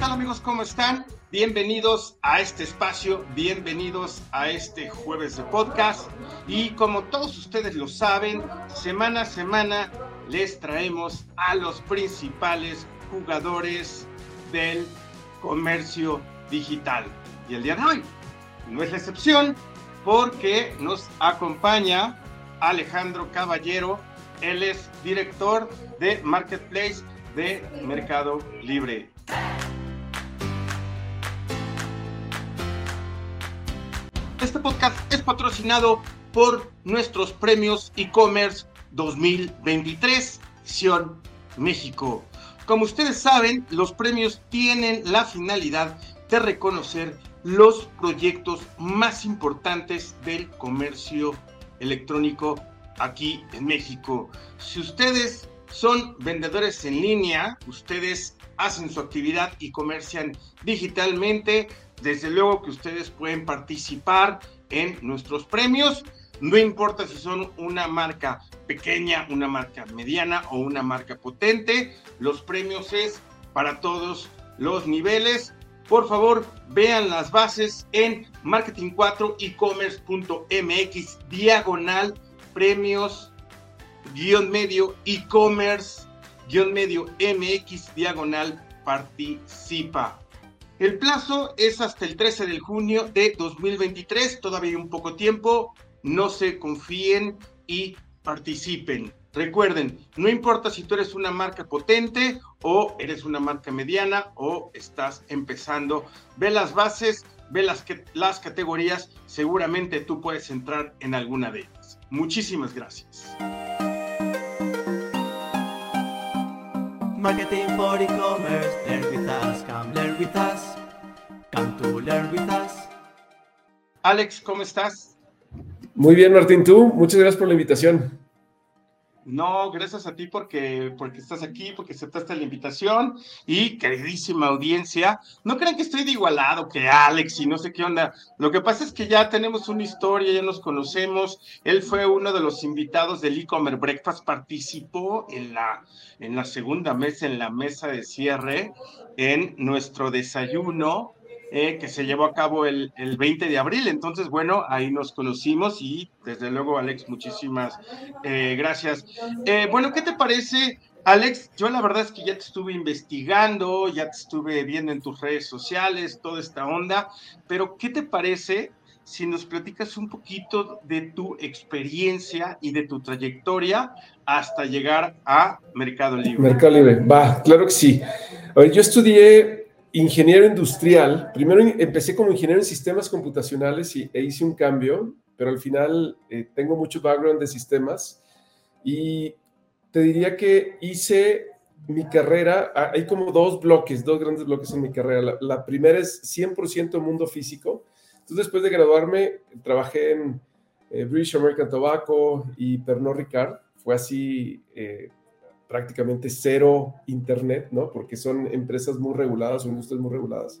tal amigos? ¿Cómo están? Bienvenidos a este espacio, bienvenidos a este jueves de podcast. Y como todos ustedes lo saben, semana a semana les traemos a los principales jugadores del comercio digital. Y el día de hoy no es la excepción porque nos acompaña Alejandro Caballero. Él es director de Marketplace de Mercado Libre. Este podcast es patrocinado por nuestros premios e-commerce 2023, Sion México. Como ustedes saben, los premios tienen la finalidad de reconocer los proyectos más importantes del comercio electrónico aquí en México. Si ustedes son vendedores en línea, ustedes hacen su actividad y comercian digitalmente, desde luego que ustedes pueden participar en nuestros premios. No importa si son una marca pequeña, una marca mediana o una marca potente, los premios es para todos los niveles. Por favor, vean las bases en marketing4ecommerce.mx diagonal premios guion medio e-commerce guion medio mx diagonal participa. El plazo es hasta el 13 de junio de 2023, todavía hay un poco tiempo, no se confíen y participen. Recuerden, no importa si tú eres una marca potente o eres una marca mediana o estás empezando, ve las bases, ve las, las categorías, seguramente tú puedes entrar en alguna de ellas. Muchísimas gracias. Marketing for e-commerce, learn with us, come learn with us, come to learn with us. Alex, ¿cómo estás? Muy bien, Martín, tú. Muchas gracias por la invitación. No, gracias a ti porque, porque estás aquí, porque aceptaste la invitación y queridísima audiencia, no crean que estoy de igualado que Alex y no sé qué onda. Lo que pasa es que ya tenemos una historia, ya nos conocemos. Él fue uno de los invitados del e-commerce breakfast, participó en la, en la segunda mesa, en la mesa de cierre, en nuestro desayuno eh, que se llevó a cabo el, el, 20 de abril. Entonces, bueno, ahí nos conocimos y desde luego, Alex, muchísimas eh, gracias. Eh, bueno, ¿qué te parece? Alex, yo la verdad es que ya te estuve investigando, ya te estuve viendo en tus redes sociales, toda esta onda, pero ¿qué te parece si nos platicas un poquito de tu experiencia y de tu trayectoria hasta llegar a Mercado Libre? Mercado Libre, va, claro que sí. A ver, yo estudié ingeniero industrial. Primero empecé como ingeniero en sistemas computacionales y, e hice un cambio, pero al final eh, tengo mucho background de sistemas y te diría que hice mi carrera, hay como dos bloques, dos grandes bloques en mi carrera. La, primera es 100% mundo físico. Entonces, después de graduarme, trabajé en eh, British American Tobacco y Pernod Ricard. Fue así eh, prácticamente cero internet, ¿no? Porque son empresas muy reguladas o industrias muy reguladas.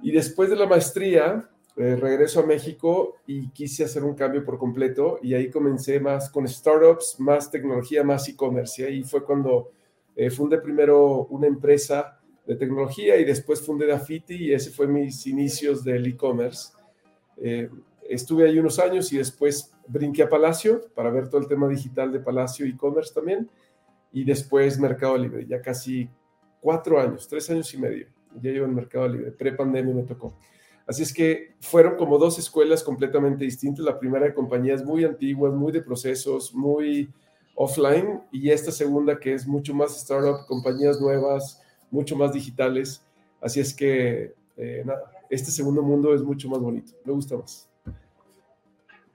Y después de la maestría, eh, regreso a México y quise hacer un cambio por completo y ahí comencé más con startups, más tecnología, más e-commerce. Y ahí fue cuando eh, fundé primero una empresa de tecnología y después fundé Dafiti y ese fue mis inicios del e-commerce. Eh, estuve ahí unos años y después brinqué a Palacio para ver todo el tema digital de Palacio e-commerce también y después Mercado Libre, ya casi cuatro años, tres años y medio, ya llevo en Mercado Libre, pre-pandemia me tocó. Así es que fueron como dos escuelas completamente distintas. La primera de compañías muy antiguas, muy de procesos, muy offline, y esta segunda que es mucho más startup, compañías nuevas, mucho más digitales. Así es que, eh, nada, este segundo mundo es mucho más bonito, me gusta más.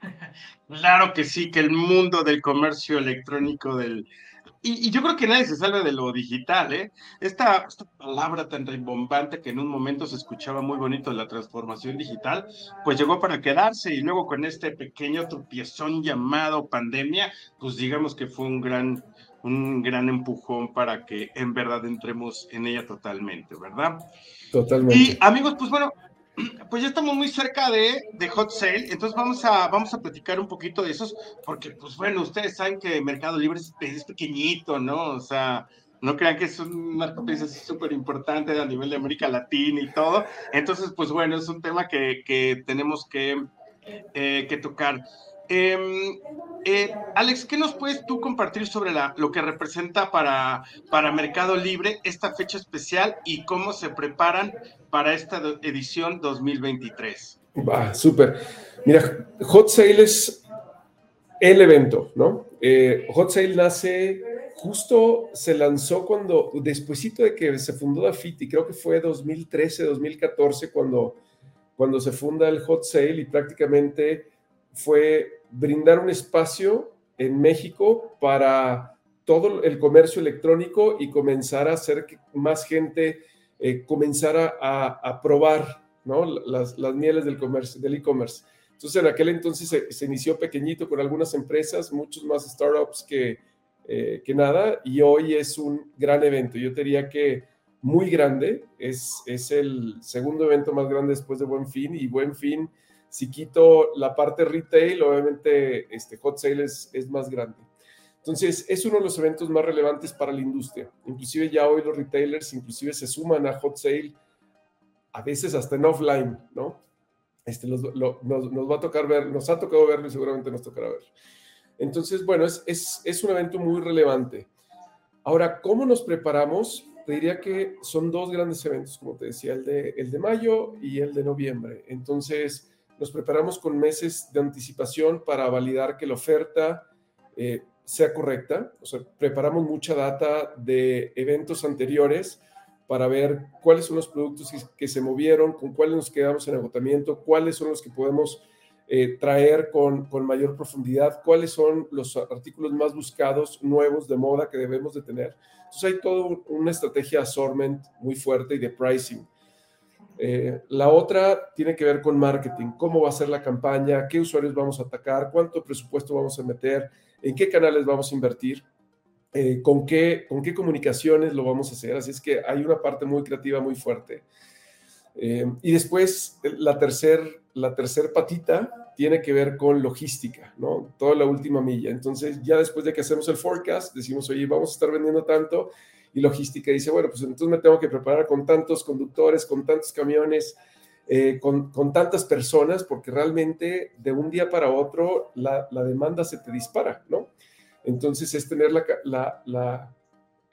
Claro que sí, que el mundo del comercio electrónico, del, y, yo creo que nadie se salva de lo digital, ¿eh? Esta, esta, palabra tan rimbombante que en un momento se escuchaba muy bonito de la transformación digital, pues llegó para quedarse y luego con este pequeño tropiezón llamado pandemia, pues digamos que fue un gran, un gran empujón para que en verdad entremos en ella totalmente, ¿verdad? Totalmente. Y amigos, pues bueno, pues ya estamos muy cerca de, de, Hot Sale, entonces vamos a, vamos a platicar un poquito de esos, porque pues bueno, ustedes saben que Mercado Libre es, es, pequeñito, ¿no? O sea, no crean que es un marketplace así súper importante a nivel de América Latina y todo. Entonces, pues bueno, es un tema que, que tenemos que, eh, que tocar. Em, eh, Alex, ¿qué nos puedes tú compartir sobre la, lo que representa para, para Mercado Libre esta fecha especial y cómo se preparan para esta edición 2023? Va, súper. Mira, Hot Sale es el evento, ¿no? Eh, Hot Sale nace, justo se lanzó cuando, despuesito de que se fundó Dafiti, creo que fue 2013, 2014, cuando, cuando se funda el Hot Sale y prácticamente fue brindar un espacio en México para todo el comercio electrónico y comenzar a hacer que más gente eh, comenzara a, probar ¿no? las, mieles del comercio, del e-commerce. Entonces, en aquel entonces se, inició pequeñito con algunas empresas, muchos más startups que, eh, que nada, y hoy es un gran evento. Yo diría que muy grande, es, es el segundo evento más grande después de Buen Fin, y Buen Fin si quito la parte retail, obviamente este hot sale es, más grande. Entonces, es uno de los eventos más relevantes para la industria. Inclusive ya hoy los retailers inclusive se suman a hot sale, a veces hasta en offline, ¿no? Este, nos, va a tocar ver, nos ha tocado verlo y seguramente nos tocará ver. Entonces, bueno, es, es, un evento muy relevante. Ahora, ¿cómo nos preparamos? Te diría que son dos grandes eventos, como te decía, el de, el de mayo y el de noviembre. Entonces, nos preparamos con meses de anticipación para validar que la oferta eh, sea correcta. O sea, preparamos mucha data de eventos anteriores para ver cuáles son los productos que, se movieron, con cuáles nos quedamos en agotamiento, cuáles son los que podemos eh, traer con, con, mayor profundidad, cuáles son los artículos más buscados, nuevos, de moda que debemos de tener. Entonces hay toda una estrategia de assortment muy fuerte y de pricing. Eh, la otra tiene que ver con marketing, cómo va a ser la campaña, qué usuarios vamos a atacar, cuánto presupuesto vamos a meter, en qué canales vamos a invertir, eh, con, qué, con qué comunicaciones lo vamos a hacer. Así es que hay una parte muy creativa, muy fuerte. Eh, y después la tercer, la tercer patita tiene que ver con logística, ¿no? Toda la última milla. Entonces, ya después de que hacemos el forecast, decimos, oye, vamos a estar vendiendo tanto, y logística dice, bueno, pues entonces me tengo que preparar con tantos conductores, con tantos camiones, eh, con, con, tantas personas, porque realmente de un día para otro la, la demanda se te dispara, ¿no? Entonces es tener la, la,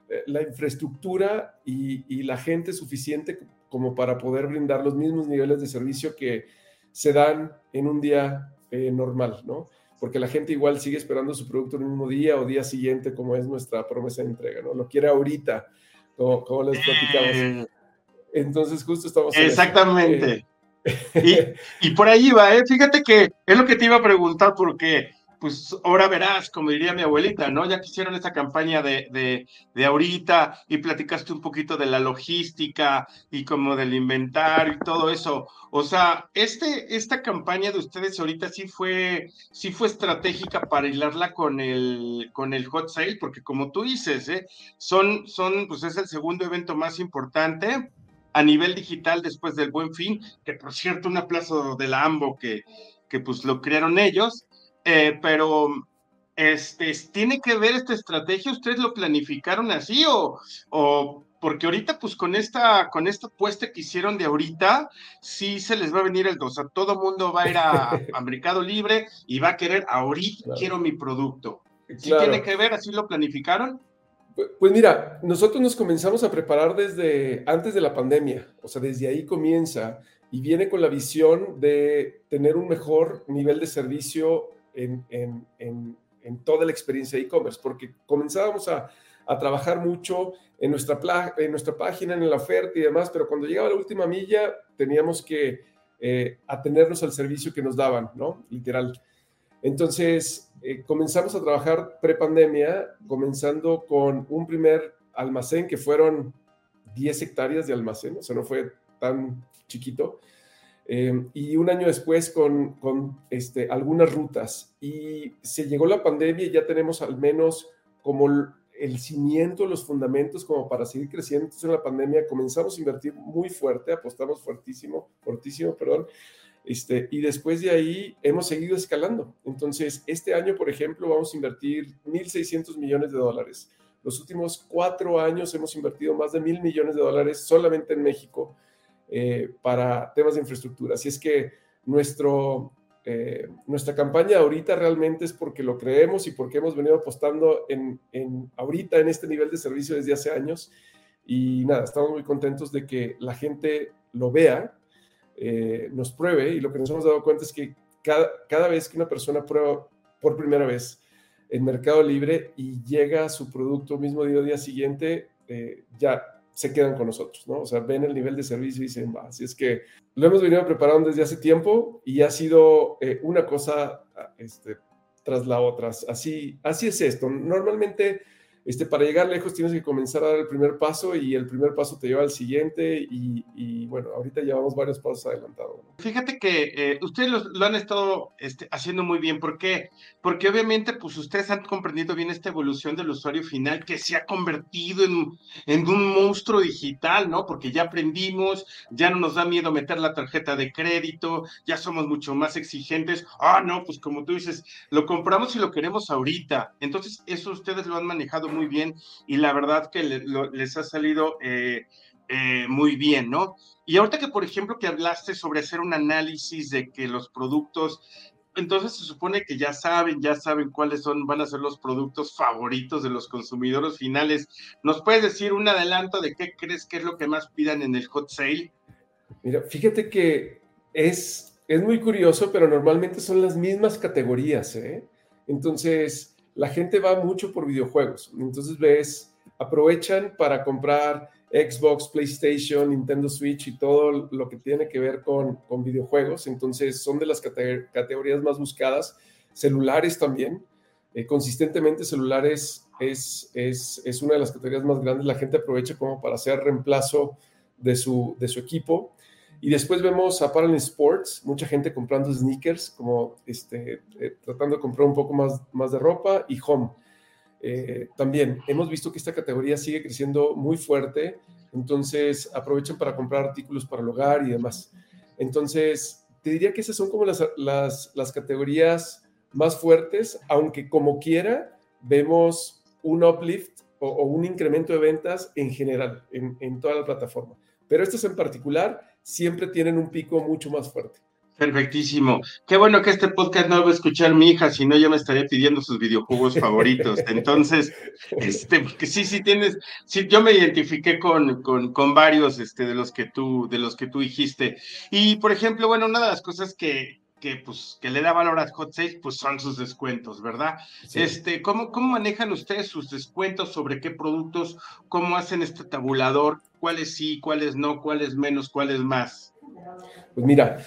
eh, la infraestructura y, y, la gente suficiente como para poder brindar los mismos niveles de servicio que se dan en un día eh, normal, ¿no? Porque la gente igual sigue esperando su producto el mismo día o día siguiente, como es nuestra promesa de entrega, ¿no? Lo quiere ahorita, como, les platicamos. Eh, Entonces, justo estamos. Exactamente. Eh, y, y, por ahí va, ¿eh? Fíjate que es lo que te iba a preguntar, porque pues ahora verás, como diría mi abuelita, ¿no? Ya quisieron esta campaña de, de, de, ahorita y platicaste un poquito de la logística y como del inventario y todo eso. O sea, este, esta campaña de ustedes ahorita sí fue, sí fue estratégica para hilarla con el, con el hot sale, porque como tú dices, ¿eh? Son, son, pues es el segundo evento más importante a nivel digital después del Buen Fin, que por cierto, un aplauso de la AMBO que, que pues lo crearon ellos eh, pero, este, ¿tiene que ver esta estrategia? ¿Ustedes lo planificaron así o, o porque ahorita, pues con esta, con esta apuesta que hicieron de ahorita, sí se les va a venir el dos. O sea, todo mundo va a ir a, Mercado Libre y va a querer, ahorita quiero mi producto. ¿Sí tiene que ver? ¿Así lo planificaron? Pues mira, nosotros nos comenzamos a preparar desde antes de la pandemia, o sea, desde ahí comienza y viene con la visión de tener un mejor nivel de servicio en, en, en, toda la experiencia de e-commerce, porque comenzábamos a, a, trabajar mucho en nuestra, en nuestra página, en la oferta y demás, pero cuando llegaba la última milla teníamos que eh, atenernos al servicio que nos daban, ¿no? Literal. Entonces, eh, comenzamos a trabajar pre-pandemia, comenzando con un primer almacén que fueron 10 hectáreas de almacén, o sea, no fue tan chiquito. Em, y un año después con, con este, algunas rutas. Y se llegó la pandemia y ya tenemos al menos como el cimiento, los fundamentos como para seguir creciendo. Entonces en la pandemia comenzamos a invertir muy fuerte, apostamos fuertísimo, fortísimo, perdón. Este, y después de ahí hemos seguido escalando. Entonces, este año, por ejemplo, vamos a invertir 1.600 millones de dólares los últimos cuatro años hemos invertido más de mil millones de dólares solamente en México eh, para temas de infraestructura. Así es que nuestro, eh, nuestra campaña ahorita realmente es porque lo creemos y porque hemos venido apostando en, en, ahorita en este nivel de servicio desde hace años. Y nada, estamos muy contentos de que la gente lo vea, eh, nos pruebe y lo que nos hemos dado cuenta es que cada, cada vez que una persona prueba por primera vez en Mercado Libre y llega su producto mismo día, día siguiente, eh, ya se quedan con nosotros, ¿no? O sea, ven el nivel de servicio y dicen, va, así es que lo hemos venido preparando desde hace tiempo y ha sido eh, una cosa este, tras la otra. Así, así es esto. Normalmente este, para llegar lejos tienes que comenzar a dar el primer paso y el primer paso te lleva al siguiente y, bueno, ahorita llevamos varios pasos adelantados. Fíjate que eh, ustedes lo, han estado este, haciendo muy bien. ¿Por qué? Porque obviamente pues ustedes han comprendido bien esta evolución del usuario final que se ha convertido en, en un monstruo digital, ¿no? Porque ya aprendimos, ya no nos da miedo meter la tarjeta de crédito, ya somos mucho más exigentes. Ah, no, pues como tú dices, lo compramos y lo queremos ahorita. Entonces, eso ustedes lo han manejado muy bien y la verdad que les ha salido eh, eh, muy bien, ¿no? Y ahorita que, por ejemplo, que hablaste sobre hacer un análisis de que los productos, entonces se supone que ya saben, ya saben cuáles son, van a ser los productos favoritos de los consumidores finales. ¿Nos puedes decir un adelanto de qué crees que es lo que más pidan en el hot sale? Mira, fíjate que es, es muy curioso, pero normalmente son las mismas categorías, ¿eh? Entonces, la gente va mucho por videojuegos. Entonces ves, aprovechan para comprar Xbox, PlayStation, Nintendo Switch y todo lo que tiene que ver con, con videojuegos. Entonces son de las categorías más buscadas. Celulares también. Eh, consistentemente celulares es, es, es, una de las categorías más grandes. La gente aprovecha como para hacer reemplazo de su, de su equipo. Y después vemos a Parallel Sports, mucha gente comprando sneakers, como este, eh, tratando de comprar un poco más, más de ropa y home. Eh, también hemos visto que esta categoría sigue creciendo muy fuerte, entonces aprovechan para comprar artículos para el hogar y demás. Entonces, te diría que esas son como las, las, las categorías más fuertes, aunque como quiera, vemos un uplift o, o un incremento de ventas en general, en, en toda la plataforma. Pero estos en particular siempre tienen un pico mucho más fuerte. Perfectísimo. Qué bueno que este podcast no va a escuchar mi hija, si no ya me estaría pidiendo sus videojuegos favoritos. Entonces, este, porque sí, sí tienes, sí, yo me identifiqué con, con, con, varios este, de los que tú, de los que tú dijiste. Y por ejemplo, bueno, una de las cosas que, que, pues, que le da valor a Hot Sale, pues son sus descuentos, ¿verdad? Sí. Este, ¿cómo, ¿Cómo manejan ustedes sus descuentos? ¿Sobre qué productos? ¿Cómo hacen este tabulador? ¿Cuáles sí, cuáles no? ¿Cuáles menos? ¿Cuáles más? Pues mira,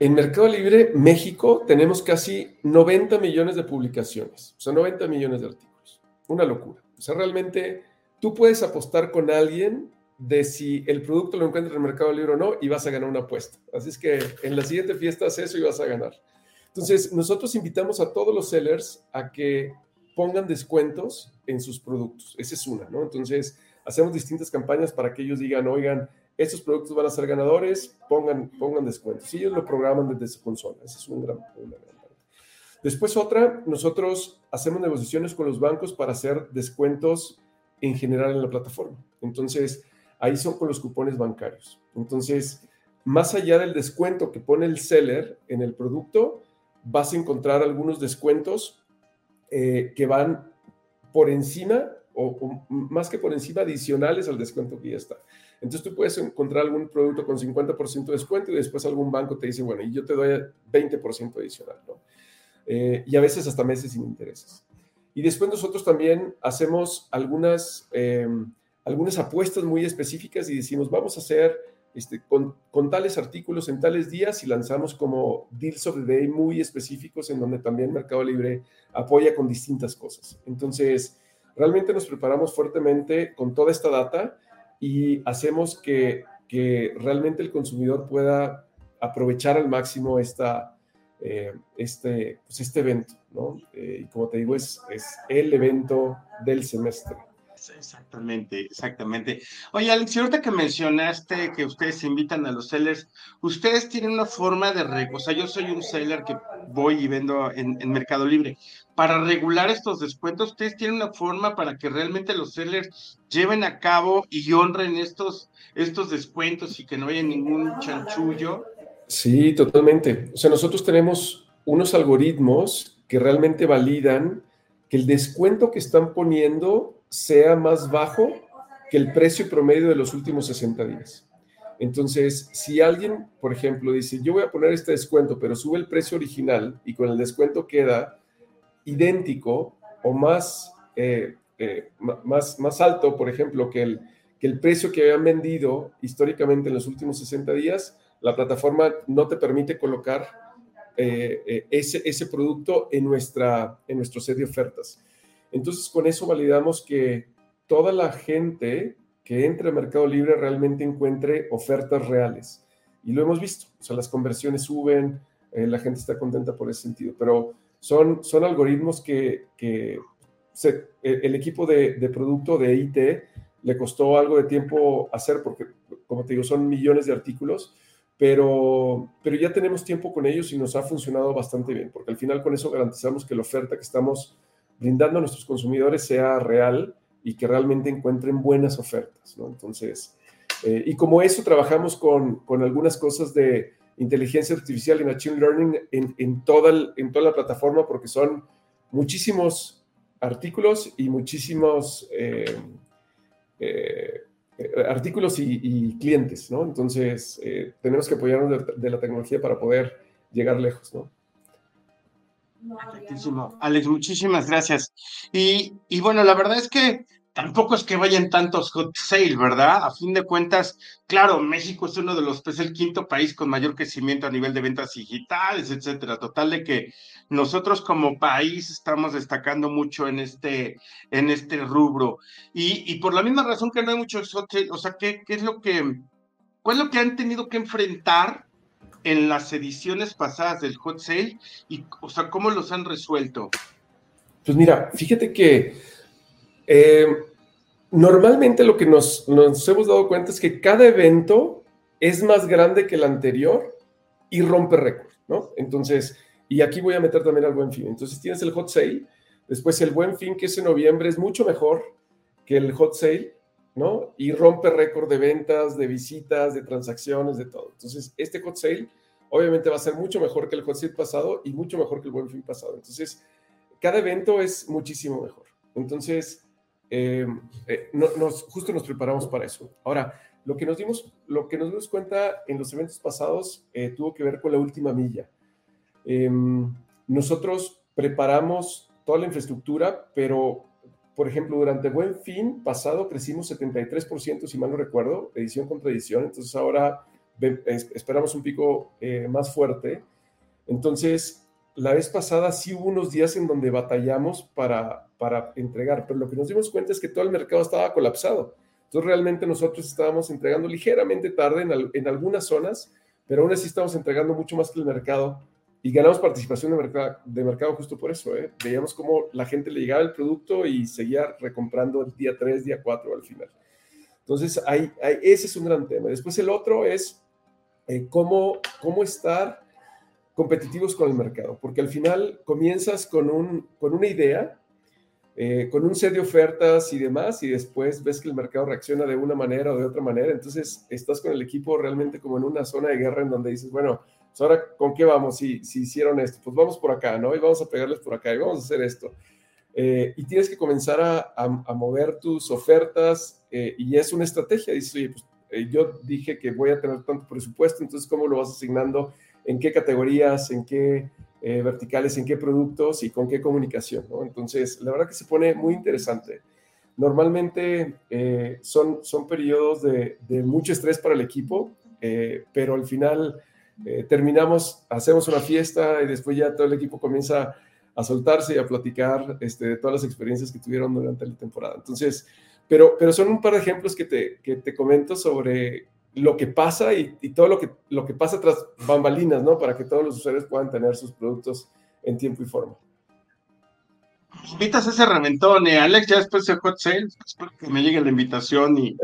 en Mercado Libre, México, tenemos casi 90 millones de publicaciones, o sea, 90 millones de artículos. Una locura. O sea, realmente tú puedes apostar con alguien de si el producto lo encuentras en el Mercado Libre o no y vas a ganar una apuesta. Así es que en la siguiente fiesta haz eso y vas a ganar. Entonces, nosotros invitamos a todos los sellers a que pongan descuentos en sus productos. Esa es una, ¿no? Entonces, hacemos distintas campañas para que ellos digan, oigan, estos productos van a ser ganadores, pongan, pongan descuentos. Y ellos lo programan desde su consola. Esa es un gran, una. Después otra, nosotros hacemos negociaciones con los bancos para hacer descuentos en general en la plataforma. Entonces, ahí son con los cupones bancarios. Entonces, más allá del descuento que pone el seller en el producto, vas a encontrar algunos descuentos eh, que van por encima o, más que por encima adicionales al descuento que ya está. Entonces tú puedes encontrar algún producto con 50% de descuento y después algún banco te dice, bueno, y yo te doy 20% adicional, ¿no? Eh, y a veces hasta meses sin intereses. Y después nosotros también hacemos algunas, eh, algunas apuestas muy específicas y decimos, vamos a hacer este, con, con, tales artículos en tales días y lanzamos como deals of the day muy específicos en donde también Mercado Libre apoya con distintas cosas. Entonces, realmente nos preparamos fuertemente con toda esta data y hacemos que, que realmente el consumidor pueda aprovechar al máximo esta, eh, este, pues este evento, ¿no? Eh, y como te digo, es, es el evento del semestre. Exactamente, exactamente. Oye, Alex, ahorita que mencionaste que ustedes invitan a los sellers, ustedes tienen una forma de, re o sea, yo soy un seller que voy y vendo en, en, Mercado Libre. Para regular estos descuentos, ustedes tienen una forma para que realmente los sellers lleven a cabo y honren estos, estos descuentos y que no haya ningún chanchullo. Sí, totalmente. O sea, nosotros tenemos unos algoritmos que realmente validan que el descuento que están poniendo sea más bajo que el precio promedio de los últimos 60 días. Entonces, si alguien, por ejemplo, dice, yo voy a poner este descuento, pero sube el precio original y con el descuento queda idéntico o más, eh, eh, más, más alto, por ejemplo, que el, que el precio que habían vendido históricamente en los últimos 60 días, la plataforma no te permite colocar eh, ese, ese producto en, nuestra, en nuestro set de ofertas. Entonces, con eso validamos que toda la gente que entre a Mercado Libre realmente encuentre ofertas reales. Y lo hemos visto, o sea, las conversiones suben, eh, la gente está contenta por ese sentido, pero son, son algoritmos que, que el equipo de, de, producto de IT le costó algo de tiempo hacer porque, como te digo, son millones de artículos, pero, pero ya tenemos tiempo con ellos y nos ha funcionado bastante bien, porque al final con eso garantizamos que la oferta que estamos brindando a nuestros consumidores sea real y que realmente encuentren buenas ofertas, ¿no? Entonces, eh, y como eso trabajamos con, con, algunas cosas de inteligencia artificial y machine learning en, en, toda en toda la plataforma, porque son muchísimos artículos y muchísimos eh, eh, artículos y, clientes, ¿no? Entonces, tenemos que apoyarnos de, de la tecnología para poder llegar lejos, ¿no? Perfectísimo. Alex, muchísimas gracias. Y, y, bueno, la verdad es que tampoco es que vayan tantos hot sale, ¿verdad? A fin de cuentas, claro, México es uno de los, es el quinto país con mayor crecimiento a nivel de ventas digitales, etcétera. Total de que nosotros como país estamos destacando mucho en este, en este rubro. Y, y por la misma razón que no hay muchos hot sale, o sea, ¿qué, qué es lo que, cuál es lo que han tenido que enfrentar en las ediciones pasadas del hot sale y, o sea, cómo los han resuelto? Pues mira, fíjate que eh, normalmente lo que nos, nos hemos dado cuenta es que cada evento es más grande que el anterior y rompe récord, ¿no? Entonces, y aquí voy a meter también al buen fin. Entonces tienes el hot sale, después el buen fin que es en noviembre es mucho mejor que el hot sale, ¿no? Y rompe récord de ventas, de visitas, de transacciones, de todo. Entonces, este hot sale obviamente va a ser mucho mejor que el hot sale pasado y mucho mejor que el buen fin pasado. Entonces, cada evento es muchísimo mejor. Entonces, eh, eh, justo nos preparamos para eso. Ahora, lo que nos dimos, lo que nos dimos cuenta en los eventos pasados eh, tuvo que ver con la última milla. Em, nosotros preparamos toda la infraestructura, pero por ejemplo, durante Buen Fin pasado crecimos 73%, si mal no recuerdo, edición contra edición. Entonces ahora esperamos un pico eh, más fuerte. Entonces, la vez pasada sí hubo unos días en donde batallamos para, para entregar, pero lo que nos dimos cuenta es que todo el mercado estaba colapsado. Entonces, realmente nosotros estábamos entregando ligeramente tarde en, en algunas zonas, pero aún así estamos entregando mucho más que el mercado y ganamos participación de mercado, de mercado justo por eso. ¿eh? Veíamos cómo la gente le llegaba el producto y seguía recomprando el día 3, día 4 al final. Entonces, hay, ese es un gran tema. Después el otro es eh, cómo, cómo estar competitivos con el mercado, porque al final comienzas con, un, con una idea, eh, con un set de ofertas y demás, y después ves que el mercado reacciona de una manera o de otra manera. Entonces, estás con el equipo realmente como en una zona de guerra en donde dices, bueno, pues, ahora, ¿con qué vamos? Si, si hicieron esto, pues vamos por acá, ¿no? Y vamos a pegarles por acá y vamos a hacer esto. Eh, y tienes que comenzar a, a, mover tus ofertas eh, y es una estrategia. Dices, oye, pues eh, yo dije que voy a tener tanto presupuesto, entonces, ¿cómo lo vas asignando? ¿En qué categorías? ¿En qué verticales? ¿En qué productos? ¿Y con qué comunicación? ¿no? Entonces, la verdad que se pone muy interesante. Normalmente son, son periodos de, de, mucho estrés para el equipo, pero al final eh, terminamos, hacemos una fiesta y después ya todo el equipo comienza a soltarse y a platicar este, de todas las experiencias que tuvieron durante la temporada. Entonces, pero, pero son un par de ejemplos que te, que te comento sobre lo que pasa y, y, todo lo que, lo que pasa tras bambalinas, ¿no? Para que todos los usuarios puedan tener sus productos en tiempo y forma. invitas ese reventón, eh, Alex, ya después de Hot Sale, espero que me llegue la invitación y,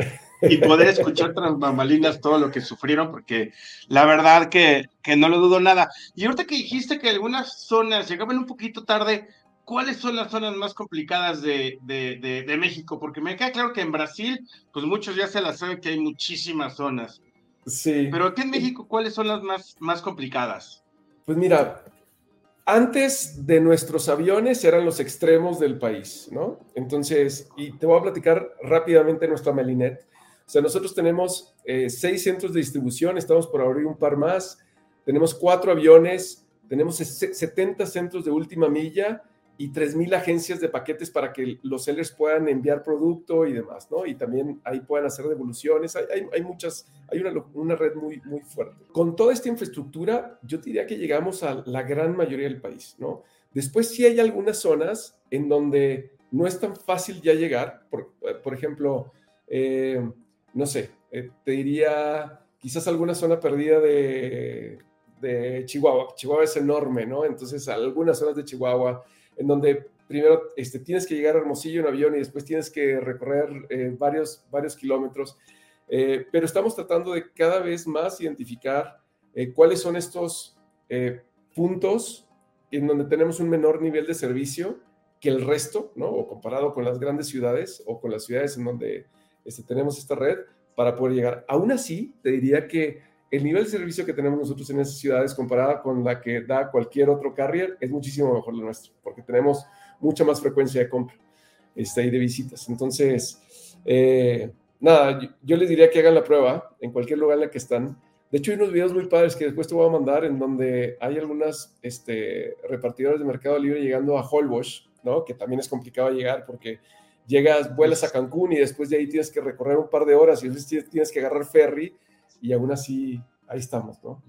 y poder escuchar tras bambalinas todo lo que sufrieron, porque la verdad que, que no lo dudo nada. Y ahorita que dijiste que algunas zonas llegaban un poquito tarde, ¿cuáles son las zonas más complicadas de, de, de, México? Porque me queda claro que en Brasil, pues muchos ya se las saben que hay muchísimas zonas. Sí. Pero aquí en México, ¿cuáles son las más, más complicadas? Pues mira, antes de nuestros aviones eran los extremos del país, ¿no? Entonces, y te voy a platicar rápidamente nuestra Melinet. O sea, nosotros tenemos eh, seis centros de distribución, estamos por abrir un par más, tenemos cuatro aviones, tenemos 70 centros de última milla y 3.000 agencias de paquetes para que los sellers puedan enviar producto y demás, ¿no? Y también ahí puedan hacer devoluciones. Hay, hay, hay muchas, hay una, una, red muy, muy fuerte. Con toda esta infraestructura, yo diría que llegamos a la gran mayoría del país, ¿no? Después sí hay algunas zonas en donde no es tan fácil ya llegar. Por, por ejemplo, eh, no sé, eh, te diría quizás alguna zona perdida de, de Chihuahua. Chihuahua es enorme, ¿no? Entonces, algunas zonas de Chihuahua en donde primero este, tienes que llegar a Hermosillo en avión y después tienes que recorrer eh, varios, varios kilómetros. Eh, pero estamos tratando de cada vez más identificar eh, cuáles son estos puntos en donde tenemos un menor nivel de servicio que el resto, ¿no? O comparado con las grandes ciudades o con las ciudades en donde este, tenemos esta red para poder llegar. Aún así, te diría que el nivel de servicio que tenemos nosotros en esas ciudades comparada con la que da cualquier otro carrier es muchísimo mejor la nuestro, porque tenemos mucha más frecuencia de compra este, y de visitas. Entonces, eh, nada, yo, les diría que hagan la prueba en cualquier lugar en la que están. De hecho, hay unos videos muy padres que después te voy a mandar en donde hay algunas este, repartidores de Mercado Libre llegando a Holbox, ¿no? Que también es complicado llegar porque llegas, vuelas a Cancún y después de ahí tienes que recorrer un par de horas y después tienes que agarrar ferry y aún así ahí estamos, ¿no?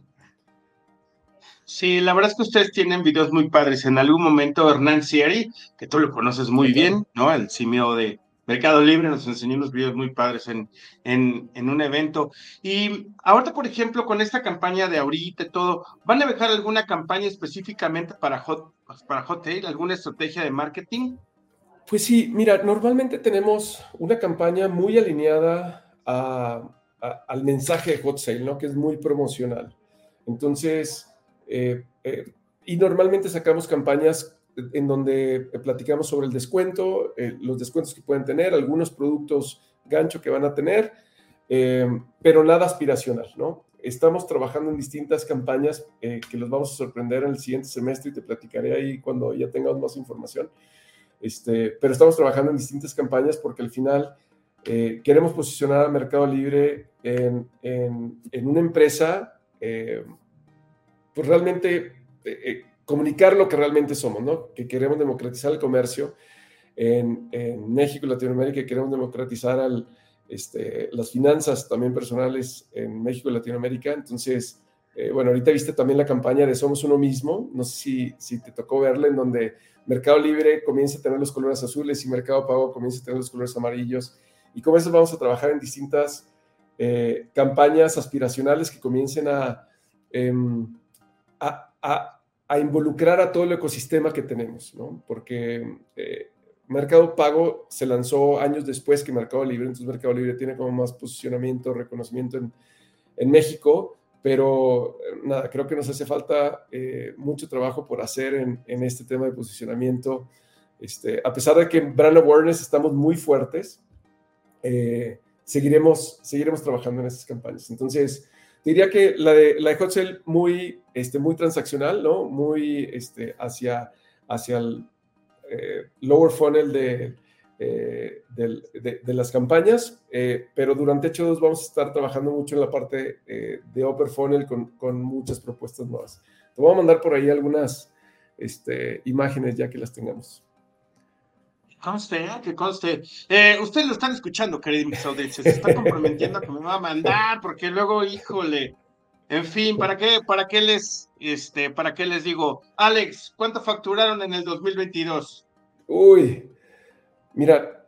Sí, la verdad es que ustedes tienen videos muy padres. En algún momento Hernán Sieri, que tú lo conoces muy bien, ¿no? El simio de Mercado Libre nos enseñó unos videos muy padres en, en, en, un evento. Y ahorita, por ejemplo, con esta campaña de ahorita y todo, ¿van a dejar alguna campaña específicamente para Hot, para Hotel, alguna estrategia de marketing? Pues sí, mira, normalmente tenemos una campaña muy alineada al mensaje de Hot Sale, ¿no? Que es muy promocional. Entonces, eh, eh, y normalmente sacamos campañas en donde platicamos sobre el descuento, eh, los descuentos que pueden tener, algunos productos gancho que van a tener, pero nada aspiracional, ¿no? Estamos trabajando en distintas campañas que los vamos a sorprender en el siguiente semestre y te platicaré ahí cuando ya tengamos más información. Este, pero estamos trabajando en distintas campañas porque al final eh, queremos posicionar a Mercado Libre en, una empresa, eh, pues realmente eh, comunicar lo que realmente somos, ¿no? Que queremos democratizar el comercio en, México y Latinoamérica, queremos democratizar este, las finanzas también personales en México y Latinoamérica. Entonces, bueno, ahorita viste también la campaña de Somos Uno Mismo, no sé si, si te tocó verla, en donde Mercado Libre comienza a tener los colores azules y Mercado Pago comienza a tener los colores amarillos. Y con eso vamos a trabajar en distintas eh, campañas aspiracionales que comiencen em, a, a, a, involucrar a todo el ecosistema que tenemos, ¿no? Porque eh, Mercado Pago se lanzó años después que Mercado Libre, entonces Mercado Libre tiene como más posicionamiento, reconocimiento en, en México, pero eh, nada, creo que nos hace falta mucho trabajo por hacer en, en, este tema de posicionamiento. Este, a pesar de que en Brand Awareness estamos muy fuertes, eh, seguiremos, seguiremos trabajando en estas campañas. Entonces, diría que la de, la de Hot Sale muy, este, muy transaccional, ¿no? Muy este, hacia, hacia el eh, lower funnel de, eh, de, de, las campañas, pero durante H2 vamos a estar trabajando mucho en la parte de upper funnel con, con, muchas propuestas nuevas. Te voy a mandar por ahí algunas este, imágenes ya que las tengamos. Conste, ¿eh? que conste. Eh, ustedes lo están escuchando, queridos audiencias. Se están comprometiendo que me va a mandar, porque luego, híjole. En fin, ¿para qué, para qué les, este, para qué les digo? Alex, ¿cuánto facturaron en el 2022? Uy, mira,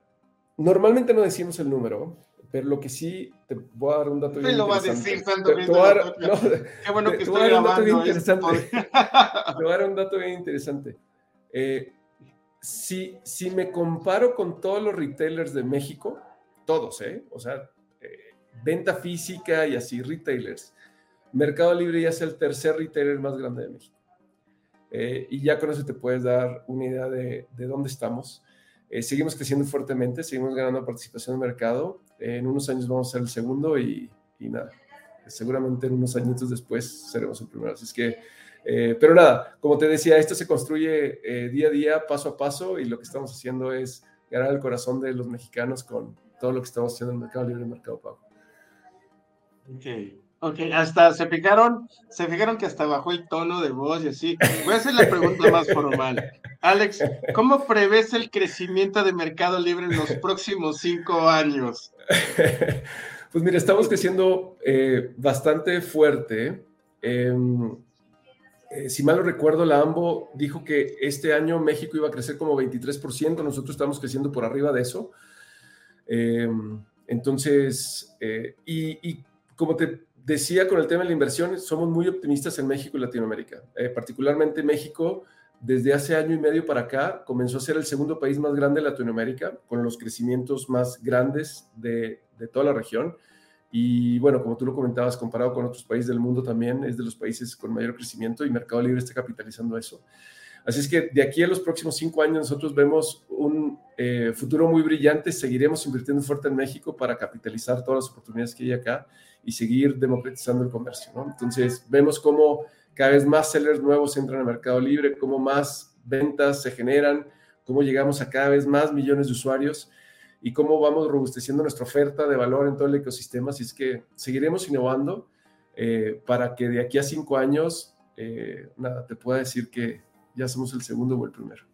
normalmente no decimos el número, pero lo que sí te voy a dar un dato bien lo va a decir, te, te voy a dar, no, Qué bueno que te, estoy te voy a dar un dato bien grabando interesante. esto. te voy a dar un dato bien interesante. Eh, si, si me comparo con todos los retailers de México, todos, ¿eh? O sea, eh, venta física y así, retailers. Mercado Libre ya es el tercer retailer más grande de México. Eh, y ya con eso te puedes dar una idea de, de dónde estamos. Eh, seguimos creciendo fuertemente, seguimos ganando participación en mercado. en unos años vamos a ser el segundo y, nada, seguramente en unos añitos después seremos el primero. Así es que, eh, pero nada, como te decía, esto se construye día a día, paso a paso, y lo que estamos haciendo es ganar el corazón de los mexicanos con todo lo que estamos haciendo en el mercado libre y mercado pago. Ok. Ok, hasta se fijaron, se fijaron que hasta bajó el tono de voz y así. Voy a hacer la pregunta más formal. Alex, ¿cómo prevés el crecimiento de Mercado Libre en los próximos cinco años? Pues mira, estamos creciendo eh, bastante fuerte. Em, eh, si mal lo recuerdo, la AMBO dijo que este año México iba a crecer como 23%, nosotros estamos creciendo por arriba de eso. Em, entonces, eh, y, y como te decía con el tema de la inversión, somos muy optimistas en México y Latinoamérica. Eh, particularmente México, desde hace año y medio para acá, comenzó a ser el segundo país más grande de Latinoamérica, con los crecimientos más grandes de, de toda la región. Y bueno, como tú lo comentabas, comparado con otros países del mundo también, es de los países con mayor crecimiento y Mercado Libre está capitalizando eso. Así es que de aquí a los próximos cinco años nosotros vemos un eh, futuro muy brillante. Seguiremos invirtiendo fuerte en México para capitalizar todas las oportunidades que hay acá y seguir democratizando el comercio. ¿no? Entonces, vemos cómo cada vez más sellers nuevos entran al mercado libre, cómo más ventas se generan, cómo llegamos a cada vez más millones de usuarios y cómo vamos robusteciendo nuestra oferta de valor en todo el ecosistema. Así es que seguiremos innovando eh, para que de aquí a cinco años, eh, nada, te pueda decir que ya somos el segundo o el primero.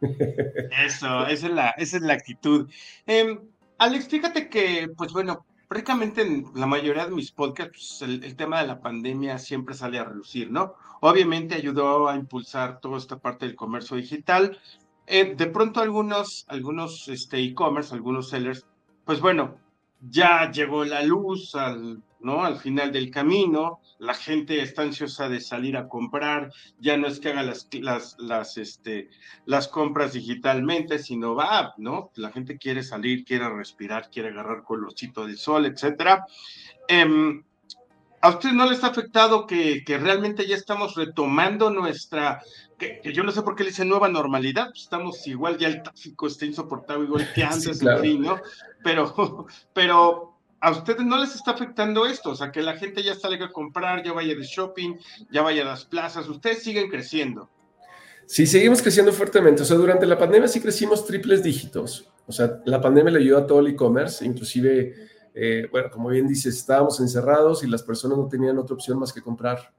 Eso, esa es la, es la actitud. Eh, Alex, fíjate que, pues bueno, prácticamente en la mayoría de mis podcasts, pues, el, tema de la pandemia siempre sale a relucir, ¿no? Obviamente ayudó a impulsar toda esta parte del comercio digital. Eh, de pronto algunos, algunos este, e-commerce, algunos sellers, pues bueno, ya llegó la luz al, ¿no? al final del camino, la gente está ansiosa de salir a comprar, ya no es que haga las, las, las, este, las compras digitalmente, sino va, ¿no? La gente quiere salir, quiere respirar, quiere agarrar colorcito del sol, etcétera. Em, ¿A usted no les ha afectado que, que realmente ya estamos retomando nuestra, que, yo no sé por qué le dicen nueva normalidad, pues estamos igual, ya el tráfico está insoportable igual que antes, en fin, ¿no? Pero, pero ¿A ustedes no les está afectando esto? O sea, que la gente ya salga a comprar, ya vaya de shopping, ya vaya a las plazas. Ustedes siguen creciendo. Sí, seguimos creciendo fuertemente. O sea, durante la pandemia sí crecimos triples dígitos. O sea, la pandemia le ayudó a todo el e-commerce, inclusive, eh, bueno, como bien dices, estábamos encerrados y las personas no tenían otra opción más que comprar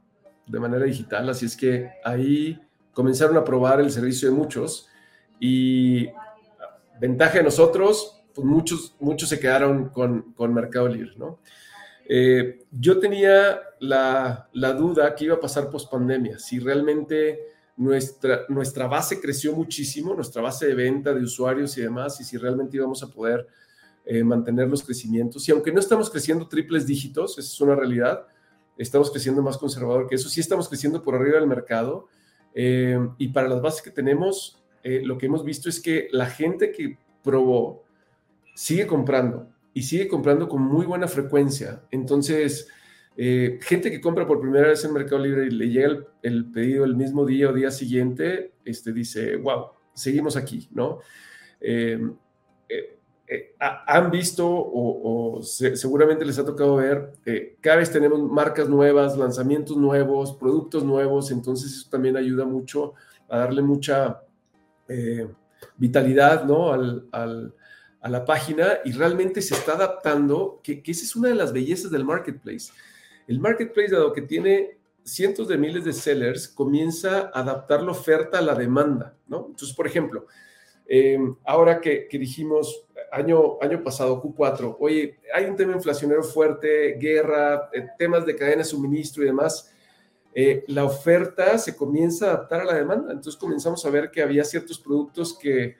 de manera digital. Así es que ahí comenzaron a probar el servicio de muchos y ventaja de nosotros, pues muchos, muchos se quedaron con, con Mercado Libre, ¿no? Eh, yo tenía la, la, duda que iba a pasar post pandemia, si realmente nuestra, nuestra base creció muchísimo, nuestra base de venta de usuarios y demás, y si realmente íbamos a poder eh, mantener los crecimientos. Y aunque no estamos creciendo triples dígitos, esa es una realidad, estamos creciendo más conservador que eso, sí estamos creciendo por arriba del mercado. Eh, y para las bases que tenemos, lo que hemos visto es que la gente que probó sigue comprando y sigue comprando con muy buena frecuencia. Entonces, eh, gente que compra por primera vez en Mercado Libre y le llega el, pedido el mismo día o día siguiente, este, dice, wow, seguimos aquí, ¿no? Eh, eh, han visto o, seguramente les ha tocado ver, cada vez tenemos marcas nuevas, lanzamientos nuevos, productos nuevos, entonces eso también ayuda mucho a darle mucha vitalidad, ¿no? A la página y realmente se está adaptando, que, esa es una de las bellezas del marketplace. El marketplace, dado que tiene cientos de miles de sellers, comienza a adaptar la oferta a la demanda, ¿no? Entonces, por ejemplo, eh, ahora que, dijimos año, año pasado, Q4, oye, hay un tema inflacionario fuerte, guerra, eh, temas de cadena de suministro y demás, eh, la oferta se comienza a adaptar a la demanda. Entonces comenzamos a ver que había ciertos productos que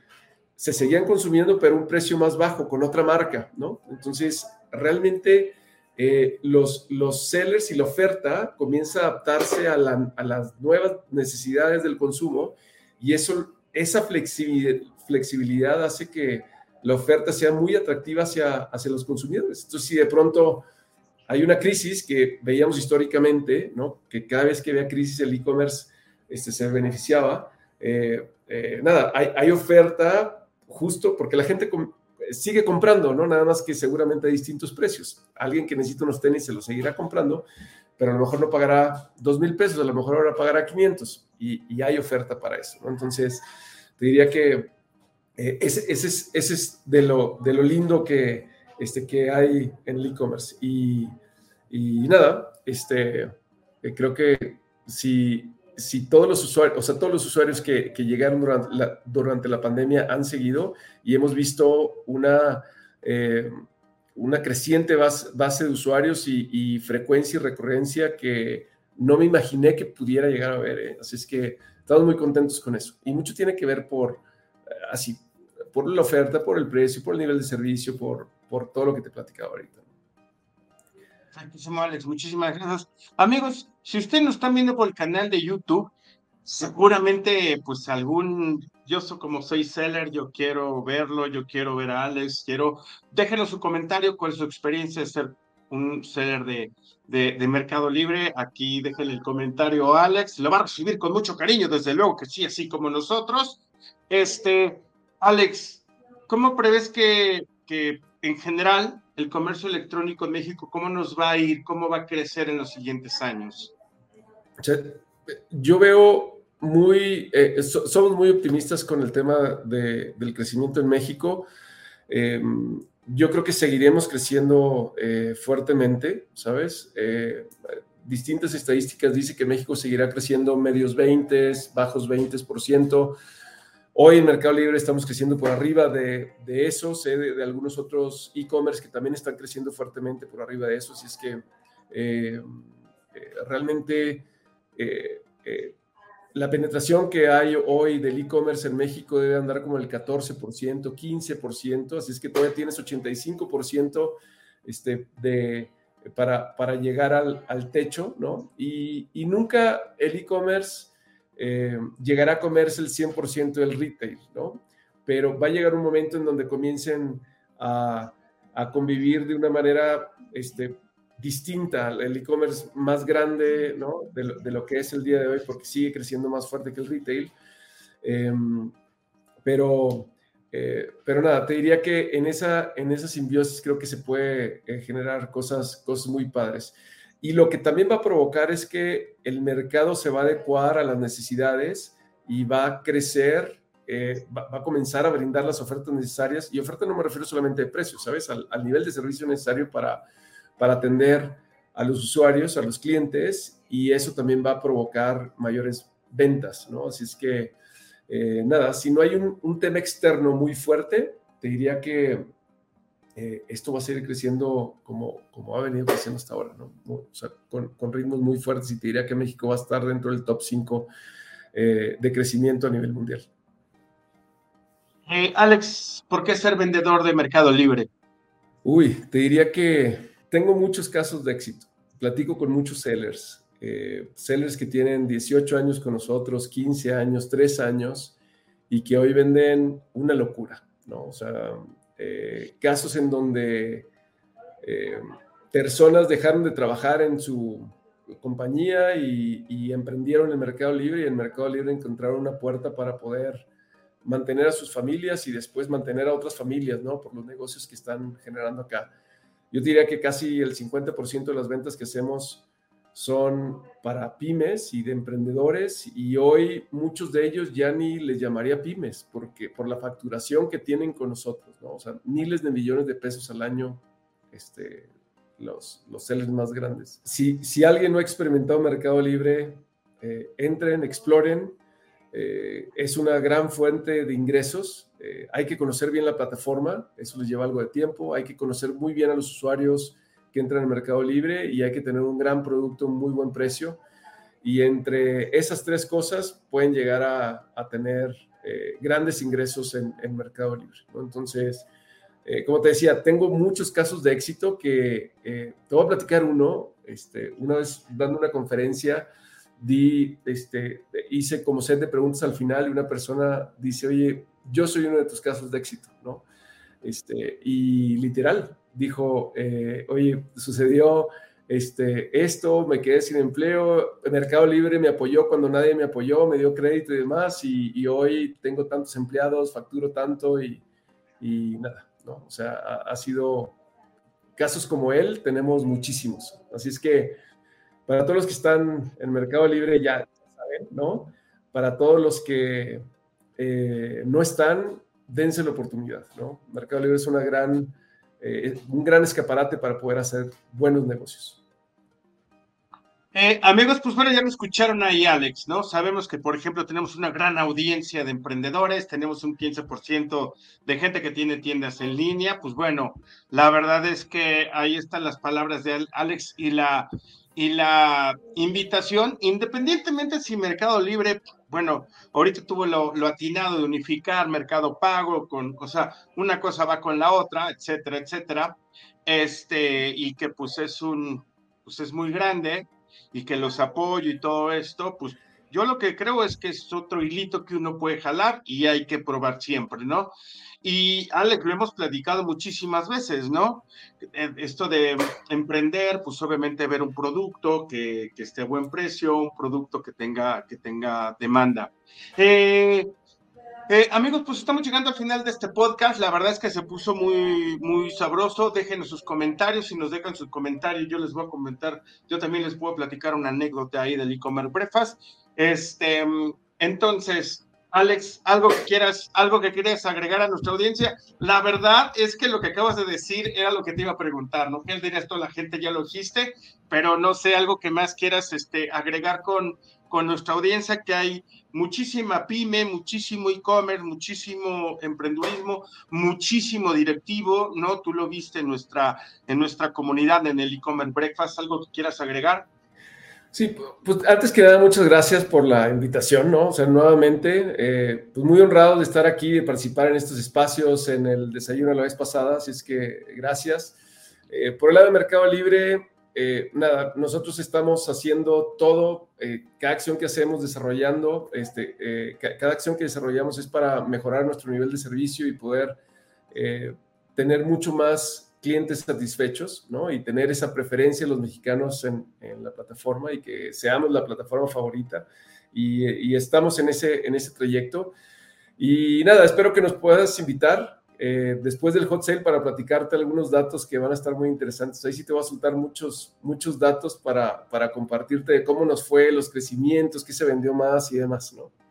se seguían consumiendo, pero un precio más bajo con otra marca, ¿no? Entonces, realmente eh, los, los sellers y la oferta comienza a adaptarse a, las nuevas necesidades del consumo y eso esa flexibilidad hace que la oferta sea muy atractiva hacia, hacia los consumidores. Entonces, si de pronto hay una crisis que veíamos históricamente, ¿no? que cada vez que había crisis el e-commerce este, se beneficiaba, eh, eh, nada, hay, hay, oferta justo porque la gente sigue comprando, ¿no? Nada más que seguramente a distintos precios. Alguien que necesita unos tenis se los seguirá comprando, pero a lo mejor no pagará dos mil pesos, a lo mejor ahora pagará 500 y, y hay oferta para eso, ¿no? Entonces, te diría que eh, ese, es, de lo, de lo lindo que, este, que hay en el e-commerce. Y, y, nada, este, eh, creo que si, si todos los usuarios, o sea, todos los usuarios que, llegaron durante la, pandemia han seguido y hemos visto una, eh, una creciente base, de usuarios y, frecuencia y recurrencia que no me imaginé que pudiera llegar a ver. ¿eh? Así es que estamos muy contentos con eso. Y mucho tiene que ver por, así, por la oferta, por el precio, por el nivel de servicio, por, por todo lo que te he platicado ahorita. Muchísimo, Alex, muchísimas gracias. Amigos, si ustedes nos están viendo por el canal de YouTube, seguramente, pues algún, yo soy como soy seller, yo quiero verlo, yo quiero ver a Alex, quiero, déjenos su comentario cuál es su experiencia de ser un seller de, de, de, Mercado Libre. Aquí déjenle el comentario a Alex, lo va a recibir con mucho cariño, desde luego que sí, así como nosotros. Este, Alex, ¿cómo prevés que, que en general el comercio electrónico en México, cómo nos va a ir, cómo va a crecer en los siguientes años? Yo veo muy, eh, so, somos muy optimistas con el tema de, del crecimiento en México. Eh, yo creo que seguiremos creciendo eh, fuertemente, ¿sabes? Eh, distintas estadísticas dicen que México seguirá creciendo medios 20, bajos 20%. Hoy en Mercado Libre estamos creciendo por arriba de, de eso, sé de, algunos otros e-commerce que también están creciendo fuertemente por arriba de eso, así es que eh, eh, realmente eh, la penetración que hay hoy del e-commerce en México debe andar como el 14%, 15%, así es que todavía tienes 85% este, de, para, para llegar al, techo, ¿no? Y nunca el e-commerce eh, llegará a comerse el 100% del retail, ¿no? Pero va a llegar un momento en donde comiencen a, a convivir de una manera este, distinta, el e-commerce más grande, ¿no? De lo, de lo, que es el día de hoy, porque sigue creciendo más fuerte que el retail. Eh, pero, eh, pero nada, te diría que en esa, en esa simbiosis creo que se puede eh, generar cosas, cosas muy padres. Y lo que también va a provocar es que el mercado se va a adecuar a las necesidades y va a crecer, eh, va, a comenzar a brindar las ofertas necesarias. Y oferta no me refiero solamente de precios, ¿sabes? Al, al, nivel de servicio necesario para, para atender a los usuarios, a los clientes, y eso también va a provocar mayores ventas, ¿no? Así es que, eh, nada, si no hay un, un tema externo muy fuerte, te diría que eh, esto va a seguir creciendo como, como ha venido creciendo hasta ahora, ¿no? O sea, con, con, ritmos muy fuertes y te diría que México va a estar dentro del top 5 eh, de crecimiento a nivel mundial. Eh, Alex, ¿por qué ser vendedor de Mercado Libre? Uy, te diría que tengo muchos casos de éxito. Platico con muchos sellers, eh, sellers que tienen 18 años con nosotros, 15 años, 3 años y que hoy venden una locura, ¿no? O sea, eh, casos en donde eh, personas dejaron de trabajar en su compañía y, y, emprendieron el Mercado Libre y en el Mercado Libre encontraron una puerta para poder mantener a sus familias y después mantener a otras familias, ¿no? Por los negocios que están generando acá. Yo diría que casi el 50% de las ventas que hacemos son para pymes y de emprendedores y hoy muchos de ellos ya ni les llamaría pymes porque por la facturación que tienen con nosotros, ¿no? O sea, miles de millones de pesos al año, este, los, los sellers más grandes. Si, si alguien no ha experimentado Mercado Libre, eh, entren, exploren, eh, es una gran fuente de ingresos. Eh, hay que conocer bien la plataforma, eso les lleva algo de tiempo, hay que conocer muy bien a los usuarios, que entra en el mercado libre y hay que tener un gran producto, un muy buen precio. Y entre esas tres cosas pueden llegar a, tener eh, grandes ingresos en, en mercado libre. Entonces, eh, como te decía, tengo muchos casos de éxito que eh, te voy a platicar uno. Este, una vez dando una conferencia, di, este, hice como set de preguntas al final y una persona dice, oye, yo soy uno de tus casos de éxito, ¿no? Este, y literal, dijo, eh, oye, sucedió este, esto, me quedé sin empleo, Mercado Libre me apoyó cuando nadie me apoyó, me dio crédito y demás, y, hoy tengo tantos empleados, facturo tanto y, y nada, ¿no? O sea, ha, sido casos como él, tenemos muchísimos. Así es que para todos los que están en Mercado Libre, ya saben, ¿no? Para todos los que eh, no están, dense la oportunidad, ¿no? Mercado Libre es una gran eh, un gran escaparate para poder hacer buenos negocios. Eh, amigos, pues bueno, ya lo escucharon ahí, Alex, ¿no? Sabemos que, por ejemplo, tenemos una gran audiencia de emprendedores, tenemos un 15% de gente que tiene tiendas en línea. Pues bueno, la verdad es que ahí están las palabras de Alex y la, y la invitación, independientemente si Mercado Libre bueno, ahorita tuvo lo, atinado de unificar Mercado Pago con, o sea, una cosa va con la otra, etcétera, etcétera, este, y que pues es un, pues es muy grande y que los apoyo y todo esto, pues yo lo que creo es que es otro hilito que uno puede jalar y hay que probar siempre, ¿no? Y Alex, lo hemos platicado muchísimas veces, ¿no? Eh, esto de emprender, pues obviamente ver un producto que, esté a buen precio, un producto que tenga, que tenga demanda. Eh, eh, amigos, pues estamos llegando al final de este podcast. La verdad es que se puso muy, muy sabroso. Déjenos sus comentarios. Si nos dejan sus comentarios, yo les voy a comentar. Yo también les puedo platicar una anécdota ahí del e-commerce breakfast. Este, entonces, Alex, algo que quieras, algo que quieras agregar a nuestra audiencia. La verdad es que lo que acabas de decir era lo que te iba a preguntar, ¿no? ¿Qué dirías esto? La gente ya lo dijiste, pero no sé, algo que más quieras este, agregar con, con nuestra audiencia, que hay muchísima pyme, muchísimo e-commerce, muchísimo emprendurismo, muchísimo directivo, ¿no? Tú lo viste en nuestra, en nuestra comunidad, en el e-commerce breakfast, algo que quieras agregar. Sí, pues antes que nada, muchas gracias por la invitación, ¿no? O sea, nuevamente, eh, pues muy honrado de estar aquí, de participar en estos espacios, en el desayuno la vez pasada, así es que gracias. Eh, por el lado de Mercado Libre, eh, nada, nosotros estamos haciendo todo, cada acción que hacemos, desarrollando, este, cada acción que desarrollamos es para mejorar nuestro nivel de servicio y poder tener mucho más clientes satisfechos, ¿no? Y tener esa preferencia los mexicanos en, la plataforma y que seamos la plataforma favorita. Y, estamos en ese, en ese trayecto. Y nada, espero que nos puedas invitar eh, después del hot sale para platicarte algunos datos que van a estar muy interesantes. Ahí sí te voy a soltar muchos, muchos datos para, para compartirte de cómo nos fue, los crecimientos, qué se vendió más y demás, ¿no?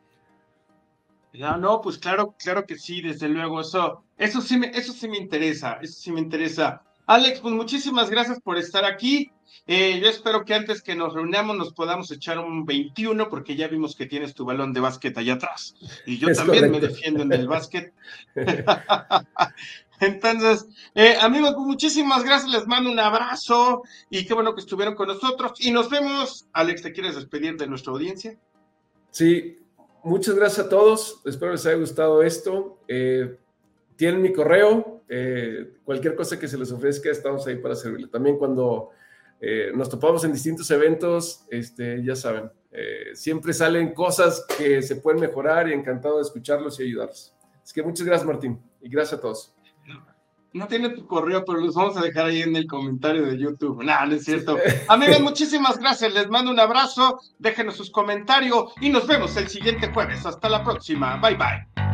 Ya, no, pues claro, claro que sí, desde luego, eso, eso sí me, eso sí me interesa, eso sí me interesa. Alex, pues muchísimas gracias por estar aquí. Eh, yo espero que antes que nos reunamos nos podamos echar un 21, porque ya vimos que tienes tu balón de básquet allá atrás. Y yo también me defiendo en el básquet. Entonces, eh, amigos, pues muchísimas gracias, les mando un abrazo y qué bueno que estuvieron con nosotros. Y nos vemos. Alex, ¿te quieres despedir de nuestra audiencia? Sí, muchas gracias a todos. Espero les haya gustado esto. Eh, tienen mi correo. Eh, cualquier cosa que se les ofrezca, estamos ahí para servirle. También cuando eh, nos topamos en distintos eventos, este, ya saben, siempre salen cosas que se pueden mejorar y encantado de escucharlos y ayudarlos. Así que muchas gracias, Martín, y gracias a todos. No tiene tu correo, pero los vamos a dejar ahí en el comentario de YouTube. No, no es cierto. Amigos, muchísimas gracias. Les mando un abrazo. Déjenos sus comentarios y nos vemos el siguiente jueves. Hasta la próxima. Bye bye.